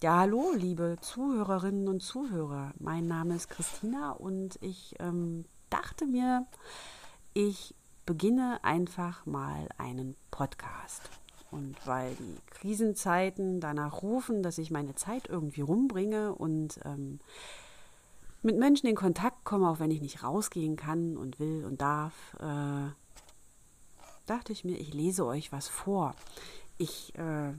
Ja, hallo, liebe Zuhörerinnen und Zuhörer. Mein Name ist Christina und ich ähm, dachte mir, ich beginne einfach mal einen Podcast. Und weil die Krisenzeiten danach rufen, dass ich meine Zeit irgendwie rumbringe und ähm, mit Menschen in Kontakt komme, auch wenn ich nicht rausgehen kann und will und darf, äh, dachte ich mir, ich lese euch was vor. Ich äh,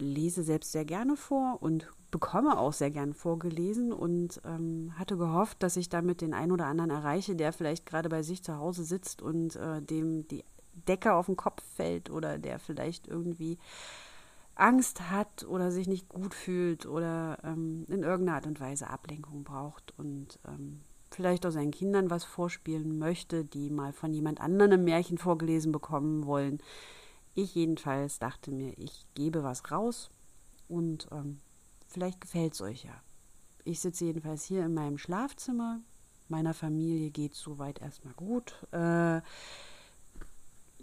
lese selbst sehr gerne vor und bekomme auch sehr gern vorgelesen und ähm, hatte gehofft, dass ich damit den einen oder anderen erreiche, der vielleicht gerade bei sich zu Hause sitzt und äh, dem die Decke auf den Kopf fällt oder der vielleicht irgendwie Angst hat oder sich nicht gut fühlt oder ähm, in irgendeiner Art und Weise Ablenkung braucht und ähm, vielleicht auch seinen Kindern was vorspielen möchte, die mal von jemand anderem ein Märchen vorgelesen bekommen wollen. Ich jedenfalls dachte mir, ich gebe was raus und ähm, vielleicht gefällt es euch ja. Ich sitze jedenfalls hier in meinem Schlafzimmer. Meiner Familie geht soweit erstmal gut. Äh,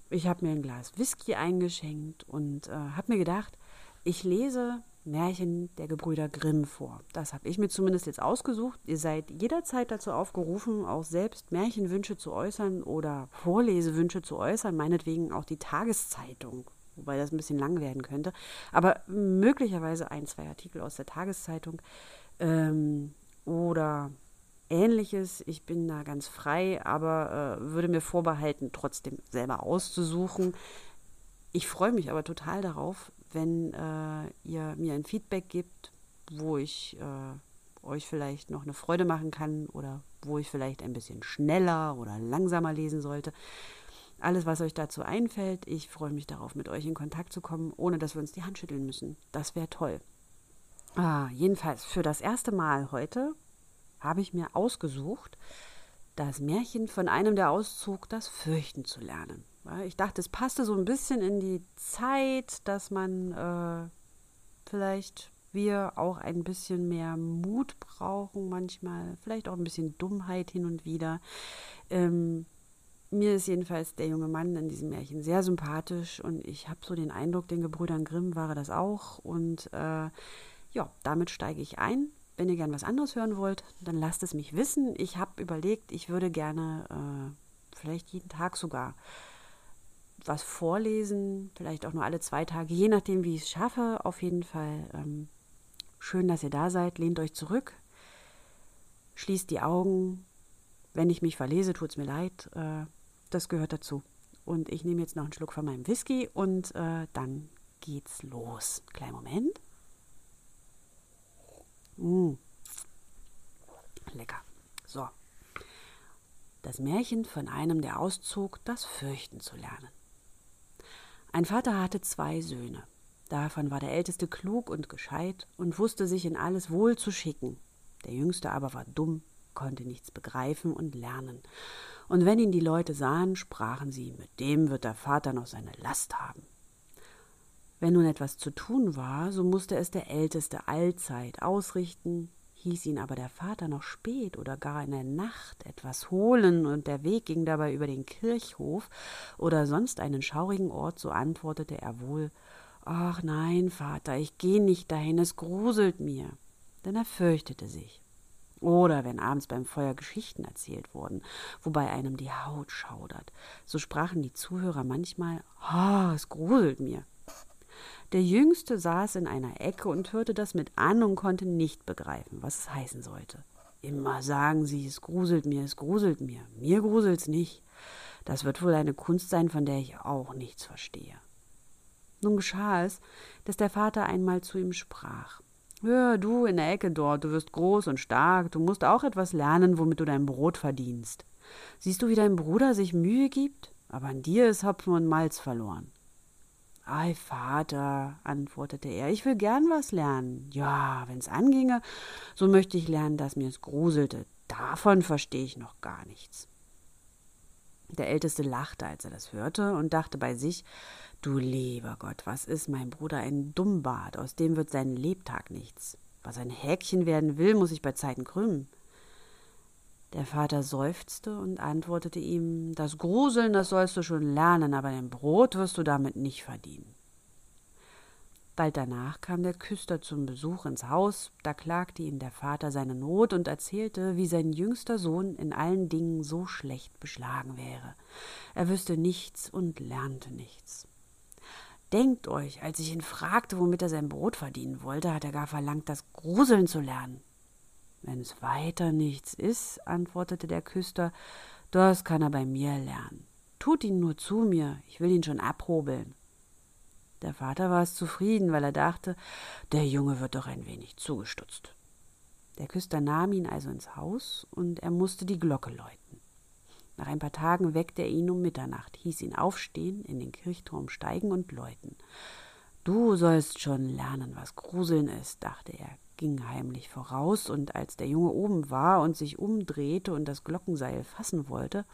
ich habe mir ein Glas Whisky eingeschenkt und äh, habe mir gedacht, ich lese Märchen der Gebrüder Grimm vor. Das habe ich mir zumindest jetzt ausgesucht. Ihr seid jederzeit dazu aufgerufen, auch selbst Märchenwünsche zu äußern oder Vorlesewünsche zu äußern, meinetwegen auch die Tageszeitung, wobei das ein bisschen lang werden könnte, aber möglicherweise ein, zwei Artikel aus der Tageszeitung ähm, oder ähnliches. Ich bin da ganz frei, aber äh, würde mir vorbehalten, trotzdem selber auszusuchen. Ich freue mich aber total darauf, wenn äh, ihr mir ein Feedback gibt, wo ich äh, euch vielleicht noch eine Freude machen kann oder wo ich vielleicht ein bisschen schneller oder langsamer lesen sollte. Alles, was euch dazu einfällt, ich freue mich darauf, mit euch in Kontakt zu kommen, ohne dass wir uns die Hand schütteln müssen. Das wäre toll. Ah, jedenfalls, für das erste Mal heute habe ich mir ausgesucht, das Märchen von einem, der auszog, das Fürchten zu lernen. Ich dachte, es passte so ein bisschen in die Zeit, dass man äh, vielleicht wir auch ein bisschen mehr Mut brauchen manchmal, vielleicht auch ein bisschen Dummheit hin und wieder. Ähm, mir ist jedenfalls der junge Mann in diesem Märchen sehr sympathisch und ich habe so den Eindruck, den Gebrüdern Grimm war das auch. Und äh, ja, damit steige ich ein. Wenn ihr gern was anderes hören wollt, dann lasst es mich wissen. Ich habe überlegt, ich würde gerne äh, vielleicht jeden Tag sogar was vorlesen, vielleicht auch nur alle zwei Tage, je nachdem, wie ich es schaffe. Auf jeden Fall ähm, schön, dass ihr da seid. Lehnt euch zurück, schließt die Augen. Wenn ich mich verlese, tut es mir leid. Äh, das gehört dazu. Und ich nehme jetzt noch einen Schluck von meinem Whisky und äh, dann geht's los. Kleinen Moment. Mmh. Lecker. So. Das Märchen von einem, der auszog, das Fürchten zu lernen. Ein Vater hatte zwei Söhne. Davon war der älteste klug und gescheit und wusste sich in alles wohl zu schicken. Der jüngste aber war dumm, konnte nichts begreifen und lernen. Und wenn ihn die Leute sahen, sprachen sie, mit dem wird der Vater noch seine Last haben. Wenn nun etwas zu tun war, so musste es der Älteste allzeit ausrichten, hieß ihn aber der Vater noch spät oder gar in der Nacht etwas holen, und der Weg ging dabei über den Kirchhof oder sonst einen schaurigen Ort, so antwortete er wohl Ach nein, Vater, ich geh nicht dahin, es gruselt mir. Denn er fürchtete sich. Oder wenn abends beim Feuer Geschichten erzählt wurden, wobei einem die Haut schaudert, so sprachen die Zuhörer manchmal Ah, es gruselt mir. Der Jüngste saß in einer Ecke und hörte das mit an und konnte nicht begreifen, was es heißen sollte. Immer sagen sie, es gruselt mir, es gruselt mir. Mir gruselt's nicht. Das wird wohl eine Kunst sein, von der ich auch nichts verstehe. Nun geschah es, dass der Vater einmal zu ihm sprach. Hör, du in der Ecke dort, du wirst groß und stark, du musst auch etwas lernen, womit du dein Brot verdienst. Siehst du, wie dein Bruder sich Mühe gibt? Aber an dir ist Hopfen und Malz verloren. Ei, Vater, antwortete er, ich will gern was lernen. Ja, wenn's anginge, so möchte ich lernen, dass mir es gruselte. Davon verstehe ich noch gar nichts. Der Älteste lachte, als er das hörte, und dachte bei sich, du lieber Gott, was ist mein Bruder ein Dummbart, aus dem wird sein Lebtag nichts. Was ein Häkchen werden will, muss ich bei Zeiten krümmen. Der Vater seufzte und antwortete ihm Das Gruseln, das sollst du schon lernen, aber dein Brot wirst du damit nicht verdienen. Bald danach kam der Küster zum Besuch ins Haus, da klagte ihm der Vater seine Not und erzählte, wie sein jüngster Sohn in allen Dingen so schlecht beschlagen wäre. Er wüsste nichts und lernte nichts. Denkt euch, als ich ihn fragte, womit er sein Brot verdienen wollte, hat er gar verlangt, das Gruseln zu lernen. Wenn es weiter nichts ist, antwortete der Küster, das kann er bei mir lernen. Tut ihn nur zu mir, ich will ihn schon abhobeln. Der Vater war es zufrieden, weil er dachte, der Junge wird doch ein wenig zugestutzt. Der Küster nahm ihn also ins Haus und er musste die Glocke läuten. Nach ein paar Tagen weckte er ihn um Mitternacht, hieß ihn aufstehen, in den Kirchturm steigen und läuten. Du sollst schon lernen, was Gruseln ist, dachte er, ging heimlich voraus, und als der Junge oben war und sich umdrehte und das Glockenseil fassen wollte,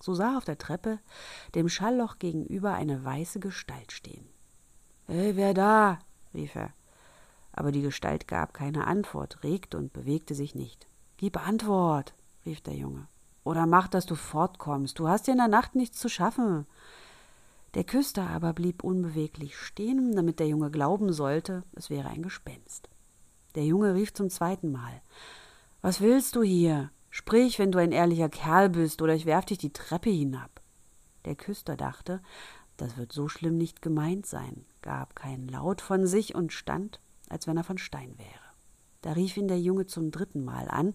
so sah auf der Treppe dem Schallloch gegenüber eine weiße Gestalt stehen. Hey, wer da? rief er. Aber die Gestalt gab keine Antwort, regte und bewegte sich nicht. Gib Antwort, rief der Junge. Oder mach, dass du fortkommst. Du hast ja in der Nacht nichts zu schaffen. Der Küster aber blieb unbeweglich stehen, damit der Junge glauben sollte, es wäre ein Gespenst. Der Junge rief zum zweiten Mal. Was willst du hier? Sprich, wenn du ein ehrlicher Kerl bist, oder ich werf dich die Treppe hinab. Der Küster dachte, das wird so schlimm nicht gemeint sein, gab keinen Laut von sich und stand, als wenn er von Stein wäre. Da rief ihn der Junge zum dritten Mal an,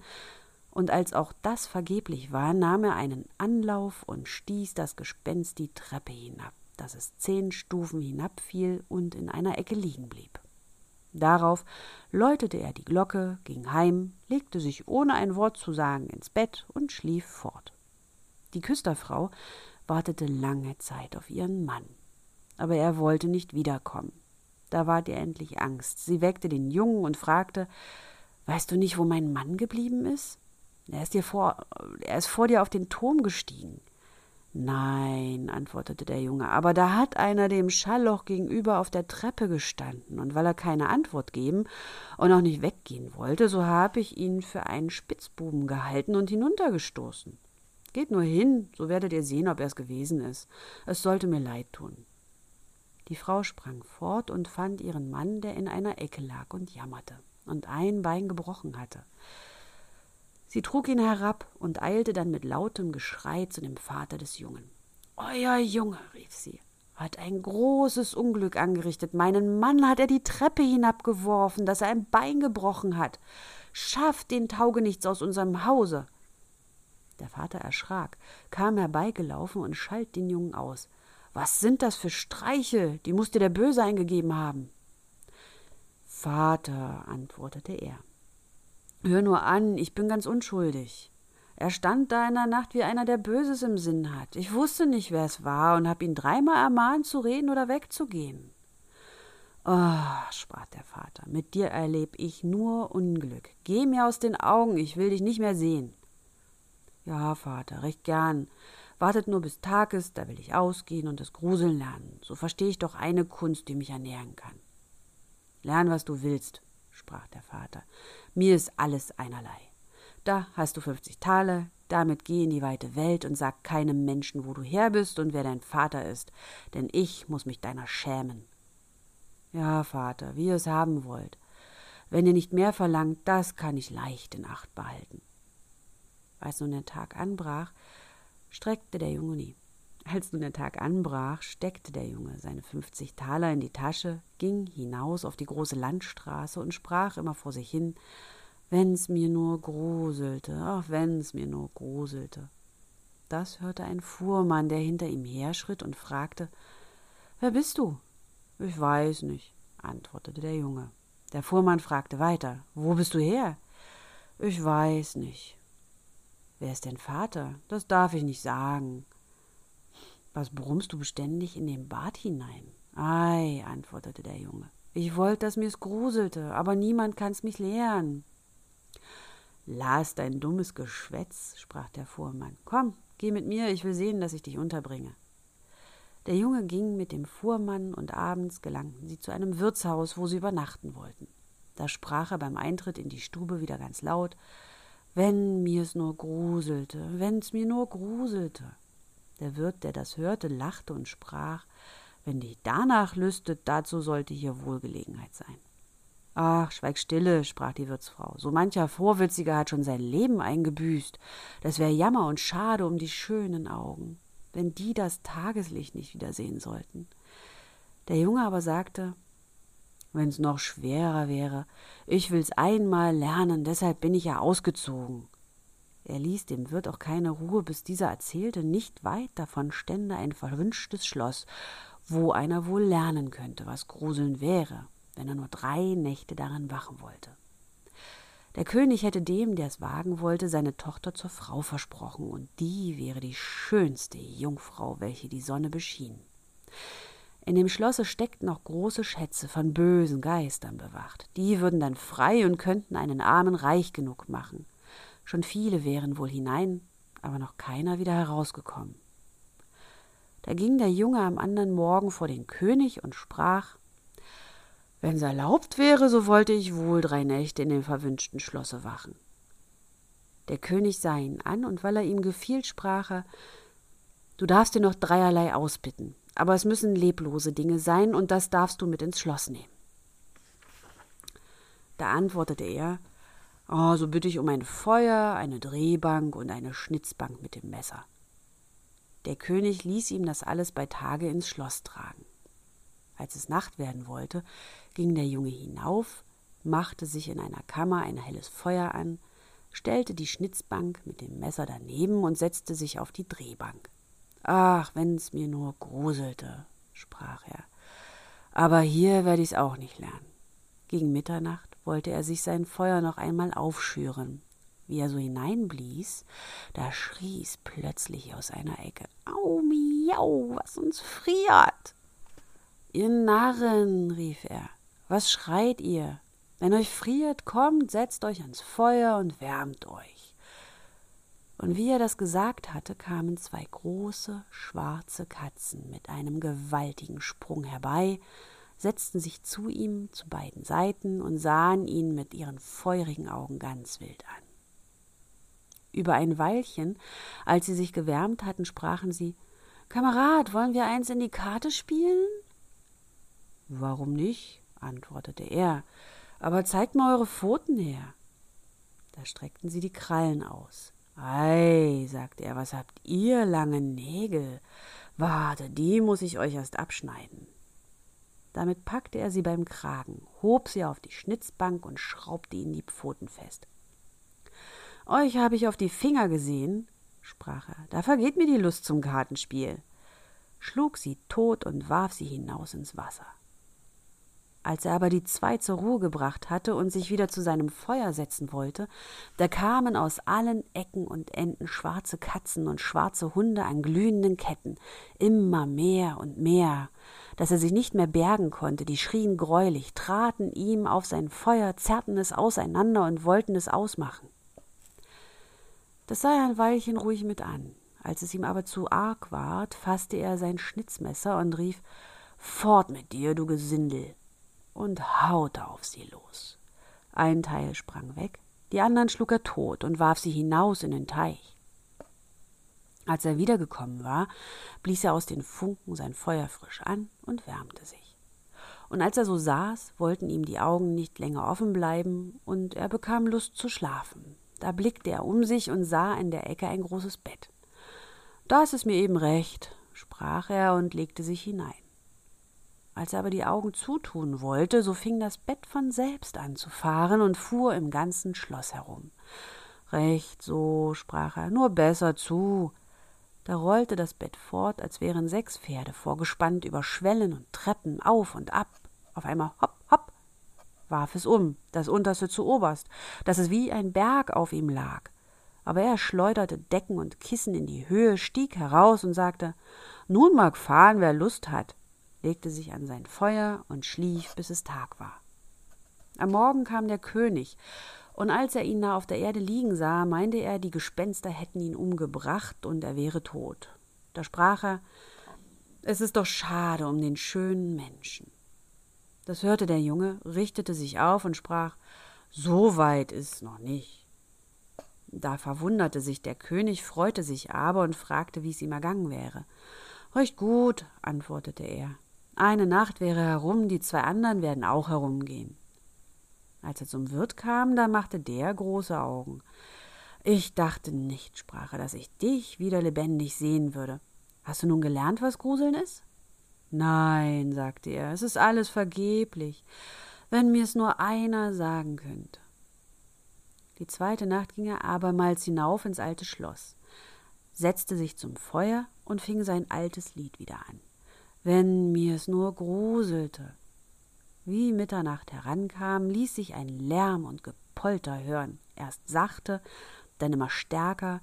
und als auch das vergeblich war, nahm er einen Anlauf und stieß das Gespenst die Treppe hinab, dass es zehn Stufen hinabfiel und in einer Ecke liegen blieb. Darauf läutete er die Glocke, ging heim, legte sich ohne ein Wort zu sagen ins Bett und schlief fort. Die Küsterfrau wartete lange Zeit auf ihren Mann. Aber er wollte nicht wiederkommen. Da ward ihr endlich Angst. Sie weckte den Jungen und fragte Weißt du nicht, wo mein Mann geblieben ist? Er ist dir vor er ist vor dir auf den Turm gestiegen. Nein, antwortete der Junge, aber da hat einer dem Schallloch gegenüber auf der Treppe gestanden, und weil er keine Antwort geben und auch nicht weggehen wollte, so habe ich ihn für einen Spitzbuben gehalten und hinuntergestoßen. Geht nur hin, so werdet ihr sehen, ob er es gewesen ist. Es sollte mir leid tun. Die Frau sprang fort und fand ihren Mann, der in einer Ecke lag und jammerte und ein Bein gebrochen hatte. Sie trug ihn herab und eilte dann mit lautem Geschrei zu dem Vater des Jungen. Euer Junge, rief sie, hat ein großes Unglück angerichtet. Meinen Mann hat er die Treppe hinabgeworfen, dass er ein Bein gebrochen hat. Schafft den Taugenichts aus unserem Hause. Der Vater erschrak, kam herbeigelaufen und schalt den Jungen aus. Was sind das für Streiche? Die muss dir der Böse eingegeben haben. Vater, antwortete er, hör nur an, ich bin ganz unschuldig. Er stand da in der Nacht wie einer, der Böses im Sinn hat. Ich wusste nicht, wer es war und hab ihn dreimal ermahnt, zu reden oder wegzugehen. Oh, sprach der Vater, mit dir erleb ich nur Unglück. Geh mir aus den Augen, ich will dich nicht mehr sehen. Ja, Vater, recht gern. Wartet nur bis Tag ist, da will ich ausgehen und das Gruseln lernen. So verstehe ich doch eine Kunst, die mich ernähren kann. Lern, was du willst, sprach der Vater. Mir ist alles einerlei. Da hast du fünfzig Taler, damit geh in die weite Welt und sag keinem Menschen, wo du her bist und wer dein Vater ist, denn ich muss mich deiner schämen. Ja, Vater, wie ihr es haben wollt. Wenn ihr nicht mehr verlangt, das kann ich leicht in Acht behalten. Als nun der Tag anbrach, streckte der Junge nie. Als nun der Tag anbrach, steckte der Junge seine fünfzig Taler in die Tasche, ging hinaus auf die große Landstraße und sprach immer vor sich hin, wenn's mir nur gruselte, ach, wenn's mir nur gruselte. Das hörte ein Fuhrmann, der hinter ihm herschritt und fragte, Wer bist du? Ich weiß nicht, antwortete der Junge. Der Fuhrmann fragte weiter, Wo bist du her? Ich weiß nicht, Wer ist dein Vater? Das darf ich nicht sagen. Was brummst du beständig in den Bad hinein? Ei, antwortete der Junge. Ich wollte, dass mir's gruselte, aber niemand kann's mich lehren. Las dein dummes Geschwätz, sprach der Fuhrmann. Komm, geh mit mir, ich will sehen, dass ich dich unterbringe. Der Junge ging mit dem Fuhrmann und abends gelangten sie zu einem Wirtshaus, wo sie übernachten wollten. Da sprach er beim Eintritt in die Stube wieder ganz laut wenn mir's nur gruselte, wenn's mir nur gruselte. Der Wirt, der das hörte, lachte und sprach Wenn dich danach lüstet, dazu sollte hier Wohlgelegenheit sein. Ach, schweig stille, sprach die Wirtsfrau. So mancher Vorwitziger hat schon sein Leben eingebüßt. Das wäre Jammer und schade um die schönen Augen, wenn die das Tageslicht nicht wiedersehen sollten. Der Junge aber sagte, wenn's noch schwerer wäre, ich will's einmal lernen, deshalb bin ich ja ausgezogen. Er ließ dem Wirt auch keine Ruhe, bis dieser erzählte, nicht weit davon stände ein verwünschtes Schloss, wo einer wohl lernen könnte, was Gruseln wäre wenn er nur drei Nächte darin wachen wollte. Der König hätte dem, der es wagen wollte, seine Tochter zur Frau versprochen, und die wäre die schönste Jungfrau, welche die Sonne beschien. In dem Schlosse steckten noch große Schätze von bösen Geistern bewacht. Die würden dann frei und könnten einen Armen reich genug machen. Schon viele wären wohl hinein, aber noch keiner wieder herausgekommen. Da ging der Junge am anderen Morgen vor den König und sprach Wenn's erlaubt wäre, so wollte ich wohl drei Nächte in dem verwünschten Schlosse wachen. Der König sah ihn an, und weil er ihm gefiel, sprach er Du darfst dir noch dreierlei ausbitten, aber es müssen leblose Dinge sein, und das darfst du mit ins Schloss nehmen. Da antwortete er Oh, so bitte ich um ein Feuer, eine Drehbank und eine Schnitzbank mit dem Messer. Der König ließ ihm das alles bei Tage ins Schloss tragen. Als es Nacht werden wollte, ging der Junge hinauf, machte sich in einer Kammer ein helles Feuer an, stellte die Schnitzbank mit dem Messer daneben und setzte sich auf die Drehbank. Ach, wenn's mir nur gruselte, sprach er. Aber hier werde ich's auch nicht lernen. Gegen Mitternacht wollte er sich sein Feuer noch einmal aufschüren. Wie er so hineinblies, da schrie's plötzlich aus einer Ecke. Au, miau, was uns friert! Ihr Narren, rief er, was schreit ihr? Wenn euch friert, kommt, setzt euch ans Feuer und wärmt euch. Und wie er das gesagt hatte, kamen zwei große, schwarze Katzen mit einem gewaltigen Sprung herbei, setzten sich zu ihm zu beiden Seiten und sahen ihn mit ihren feurigen Augen ganz wild an. Über ein Weilchen, als sie sich gewärmt hatten, sprachen sie Kamerad, wollen wir eins in die Karte spielen? Warum nicht? antwortete er. Aber zeigt mal eure Pfoten her. Da streckten sie die Krallen aus. Ei, sagte er, was habt ihr lange Nägel? Warte, die muss ich euch erst abschneiden. Damit packte er sie beim Kragen, hob sie auf die Schnitzbank und schraubte ihnen die Pfoten fest. Euch habe ich auf die Finger gesehen, sprach er, da vergeht mir die Lust zum Kartenspiel, schlug sie tot und warf sie hinaus ins Wasser. Als er aber die zwei zur Ruhe gebracht hatte und sich wieder zu seinem Feuer setzen wollte, da kamen aus allen Ecken und Enden schwarze Katzen und schwarze Hunde an glühenden Ketten, immer mehr und mehr, dass er sich nicht mehr bergen konnte, die schrien greulich, traten ihm auf sein Feuer, zerrten es auseinander und wollten es ausmachen. Das sah er ein Weilchen ruhig mit an. Als es ihm aber zu arg ward, fasste er sein Schnitzmesser und rief Fort mit dir, du Gesindel und haute auf sie los. Ein Teil sprang weg, die anderen schlug er tot und warf sie hinaus in den Teich. Als er wiedergekommen war, blies er aus den Funken sein Feuer frisch an und wärmte sich. Und als er so saß, wollten ihm die Augen nicht länger offen bleiben, und er bekam Lust zu schlafen. Da blickte er um sich und sah in der Ecke ein großes Bett. Das ist mir eben recht, sprach er und legte sich hinein. Als er aber die Augen zutun wollte, so fing das Bett von selbst an zu fahren und fuhr im ganzen Schloss herum. Recht so, sprach er, nur besser zu. Da rollte das Bett fort, als wären sechs Pferde vorgespannt über Schwellen und Treppen auf und ab. Auf einmal hopp, hopp, warf es um, das unterste zu oberst, dass es wie ein Berg auf ihm lag. Aber er schleuderte Decken und Kissen in die Höhe, stieg heraus und sagte Nun mag fahren, wer Lust hat legte sich an sein Feuer und schlief, bis es Tag war. Am Morgen kam der König, und als er ihn da auf der Erde liegen sah, meinte er, die Gespenster hätten ihn umgebracht und er wäre tot. Da sprach er, es ist doch schade um den schönen Menschen. Das hörte der Junge, richtete sich auf und sprach, so weit ist's noch nicht. Da verwunderte sich der König, freute sich aber und fragte, wie es ihm ergangen wäre. Recht gut, antwortete er. Eine Nacht wäre herum, die zwei anderen werden auch herumgehen. Als er zum Wirt kam, da machte der große Augen. Ich dachte nicht, sprach er, dass ich dich wieder lebendig sehen würde. Hast du nun gelernt, was Gruseln ist? Nein, sagte er, es ist alles vergeblich, wenn mir's nur einer sagen könnte. Die zweite Nacht ging er abermals hinauf ins alte Schloss, setzte sich zum Feuer und fing sein altes Lied wieder an. Wenn mir's nur gruselte. Wie Mitternacht herankam, ließ sich ein Lärm und Gepolter hören, erst sachte, dann immer stärker,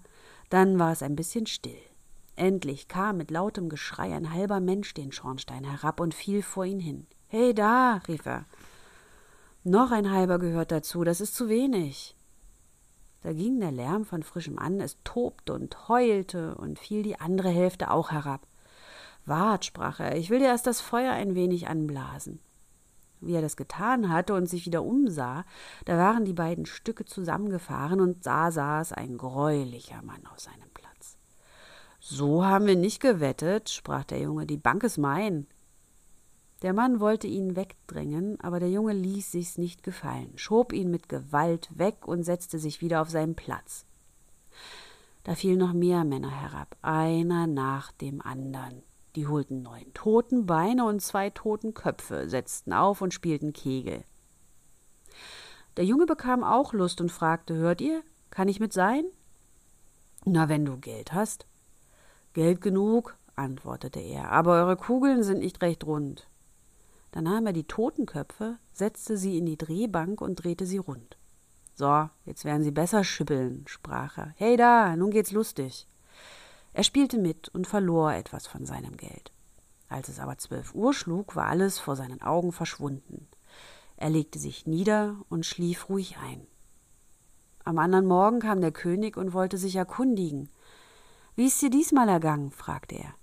dann war es ein bisschen still. Endlich kam mit lautem Geschrei ein halber Mensch den Schornstein herab und fiel vor ihn hin. Hey da, rief er. Noch ein halber gehört dazu, das ist zu wenig. Da ging der Lärm von frischem an, es tobte und heulte und fiel die andere Hälfte auch herab. Wart, sprach er, ich will dir erst das Feuer ein wenig anblasen. Wie er das getan hatte und sich wieder umsah, da waren die beiden Stücke zusammengefahren und da saß ein greulicher Mann auf seinem Platz. So haben wir nicht gewettet, sprach der Junge, die Bank ist mein. Der Mann wollte ihn wegdrängen, aber der Junge ließ sich's nicht gefallen, schob ihn mit Gewalt weg und setzte sich wieder auf seinen Platz. Da fielen noch mehr Männer herab, einer nach dem andern. Die holten neun Totenbeine und zwei Totenköpfe, setzten auf und spielten Kegel. Der Junge bekam auch Lust und fragte: Hört ihr, kann ich mit sein? Na, wenn du Geld hast. Geld genug, antwortete er, aber eure Kugeln sind nicht recht rund. Dann nahm er die Totenköpfe, setzte sie in die Drehbank und drehte sie rund. So, jetzt werden sie besser schibbeln, sprach er. Hey da, nun geht's lustig. Er spielte mit und verlor etwas von seinem Geld. Als es aber zwölf Uhr schlug, war alles vor seinen Augen verschwunden. Er legte sich nieder und schlief ruhig ein. Am anderen Morgen kam der König und wollte sich erkundigen. Wie ist dir diesmal ergangen? fragte er.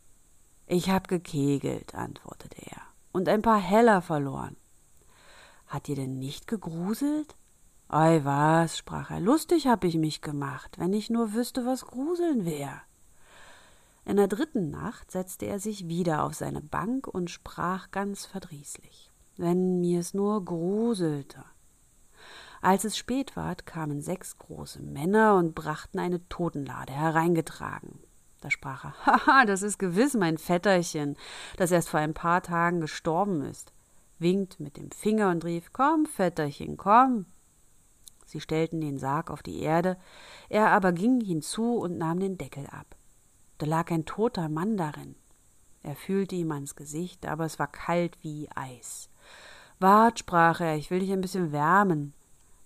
Ich hab gekegelt, antwortete er und ein paar Heller verloren. Hat dir denn nicht gegruselt? Ei was, sprach er, lustig hab ich mich gemacht, wenn ich nur wüsste, was Gruseln wär. In der dritten Nacht setzte er sich wieder auf seine Bank und sprach ganz verdrießlich, wenn mir's nur gruselte. Als es spät ward, kamen sechs große Männer und brachten eine Totenlade hereingetragen. Da sprach er, haha, das ist gewiss mein Vetterchen, das erst vor ein paar Tagen gestorben ist, winkt mit dem Finger und rief, komm, Vetterchen, komm. Sie stellten den Sarg auf die Erde, er aber ging hinzu und nahm den Deckel ab. Da lag ein toter Mann darin. Er fühlte ihm ans Gesicht, aber es war kalt wie Eis. Wart, sprach er, ich will dich ein bisschen wärmen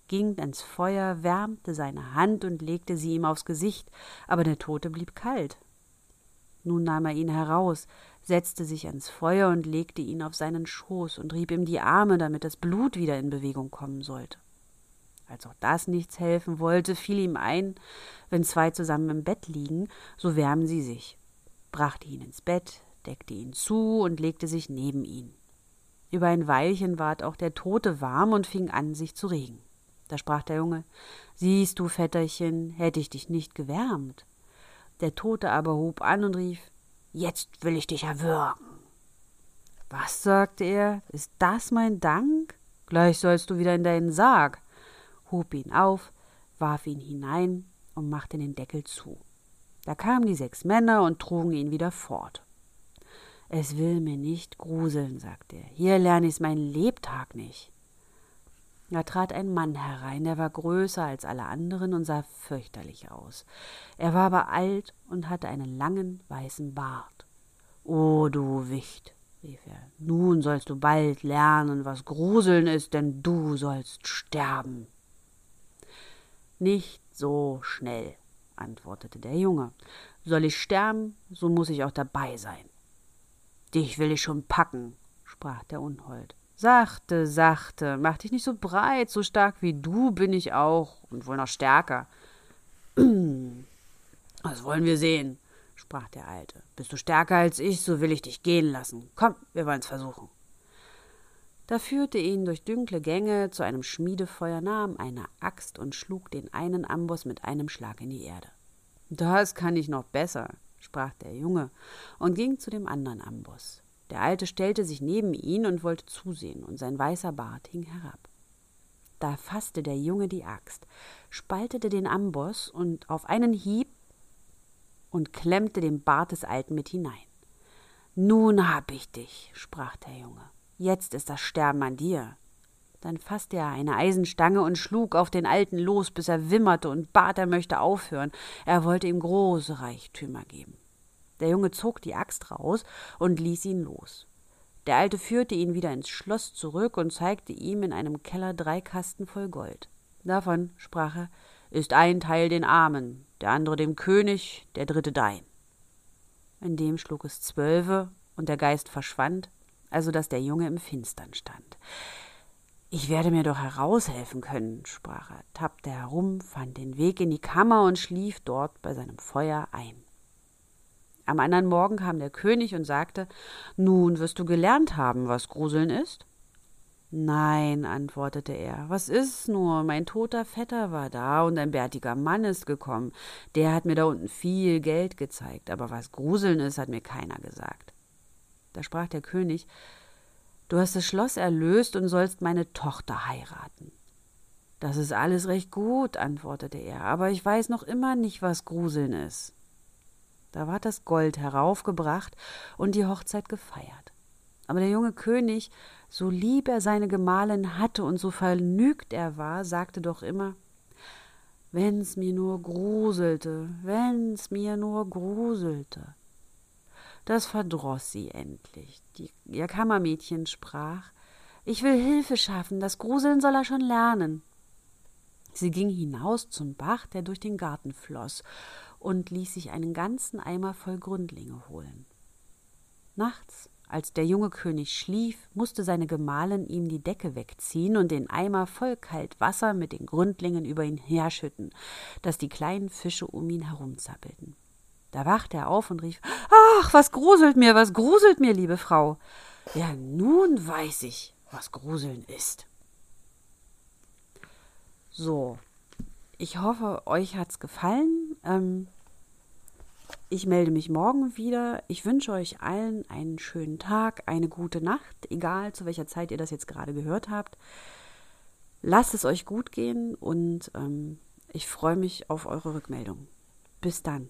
ging ans Feuer, wärmte seine Hand und legte sie ihm aufs Gesicht, aber der Tote blieb kalt. Nun nahm er ihn heraus, setzte sich ans Feuer und legte ihn auf seinen Schoß und rieb ihm die Arme, damit das Blut wieder in Bewegung kommen sollte. Als auch das nichts helfen wollte, fiel ihm ein, wenn zwei zusammen im Bett liegen, so wärmen sie sich, brachte ihn ins Bett, deckte ihn zu und legte sich neben ihn. Über ein Weilchen ward auch der Tote warm und fing an, sich zu regen. Da sprach der Junge Siehst du, Vetterchen, hätte ich dich nicht gewärmt. Der Tote aber hob an und rief Jetzt will ich dich erwürgen. Was, sagte er, ist das mein Dank? Gleich sollst du wieder in deinen Sarg, hob ihn auf, warf ihn hinein und machte den Deckel zu. Da kamen die sechs Männer und trugen ihn wieder fort. Es will mir nicht gruseln, sagte er. Hier lerne ich's mein Lebtag nicht. Da trat ein Mann herein, der war größer als alle anderen und sah fürchterlich aus. Er war aber alt und hatte einen langen weißen Bart. O du Wicht, rief er, nun sollst du bald lernen, was Gruseln ist, denn du sollst sterben. Nicht so schnell, antwortete der Junge. Soll ich sterben, so muss ich auch dabei sein. Dich will ich schon packen, sprach der Unhold. Sachte, sachte, mach dich nicht so breit, so stark wie du bin ich auch und wohl noch stärker. Das wollen wir sehen, sprach der Alte. Bist du stärker als ich, so will ich dich gehen lassen. Komm, wir wollen's versuchen. Da führte ihn durch dunkle Gänge zu einem Schmiedefeuer, nahm eine Axt und schlug den einen Amboss mit einem Schlag in die Erde. Das kann ich noch besser, sprach der Junge und ging zu dem anderen Amboss. Der Alte stellte sich neben ihn und wollte zusehen, und sein weißer Bart hing herab. Da fasste der Junge die Axt, spaltete den Amboss und auf einen Hieb und klemmte den Bart des Alten mit hinein. Nun hab ich dich, sprach der Junge. Jetzt ist das Sterben an dir. Dann fasste er eine Eisenstange und schlug auf den Alten los, bis er wimmerte und bat, er möchte aufhören. Er wollte ihm große Reichtümer geben. Der Junge zog die Axt raus und ließ ihn los. Der Alte führte ihn wieder ins Schloss zurück und zeigte ihm in einem Keller drei Kasten voll Gold. Davon, sprach er, ist ein Teil den Armen, der andere dem König, der dritte dein. In dem schlug es zwölfe, und der Geist verschwand, also dass der Junge im Finstern stand. Ich werde mir doch heraushelfen können, sprach er, tappte herum, fand den Weg in die Kammer und schlief dort bei seinem Feuer ein. Am anderen Morgen kam der König und sagte Nun wirst du gelernt haben, was Gruseln ist? Nein, antwortete er, was ist's nur? Mein toter Vetter war da und ein bärtiger Mann ist gekommen. Der hat mir da unten viel Geld gezeigt, aber was Gruseln ist, hat mir keiner gesagt. Da sprach der König Du hast das Schloss erlöst und sollst meine Tochter heiraten. Das ist alles recht gut, antwortete er, aber ich weiß noch immer nicht, was Gruseln ist. Da ward das Gold heraufgebracht und die Hochzeit gefeiert. Aber der junge König, so lieb er seine Gemahlin hatte und so vergnügt er war, sagte doch immer Wenn's mir nur gruselte, wenn's mir nur gruselte. Das verdroß sie endlich. Die, ihr Kammermädchen sprach Ich will Hilfe schaffen, das Gruseln soll er schon lernen. Sie ging hinaus zum Bach, der durch den Garten floß, und ließ sich einen ganzen Eimer voll Gründlinge holen. Nachts, als der junge König schlief, musste seine Gemahlin ihm die Decke wegziehen und den Eimer voll kalt Wasser mit den Gründlingen über ihn herschütten, dass die kleinen Fische um ihn herumzappelten. Da wachte er auf und rief Ach, was gruselt mir, was gruselt mir, liebe Frau. Ja, nun weiß ich, was Gruseln ist. So, ich hoffe, euch hat's gefallen. Ähm, ich melde mich morgen wieder. Ich wünsche euch allen einen schönen Tag, eine gute Nacht, egal zu welcher Zeit ihr das jetzt gerade gehört habt. Lasst es euch gut gehen und ähm, ich freue mich auf eure Rückmeldung. Bis dann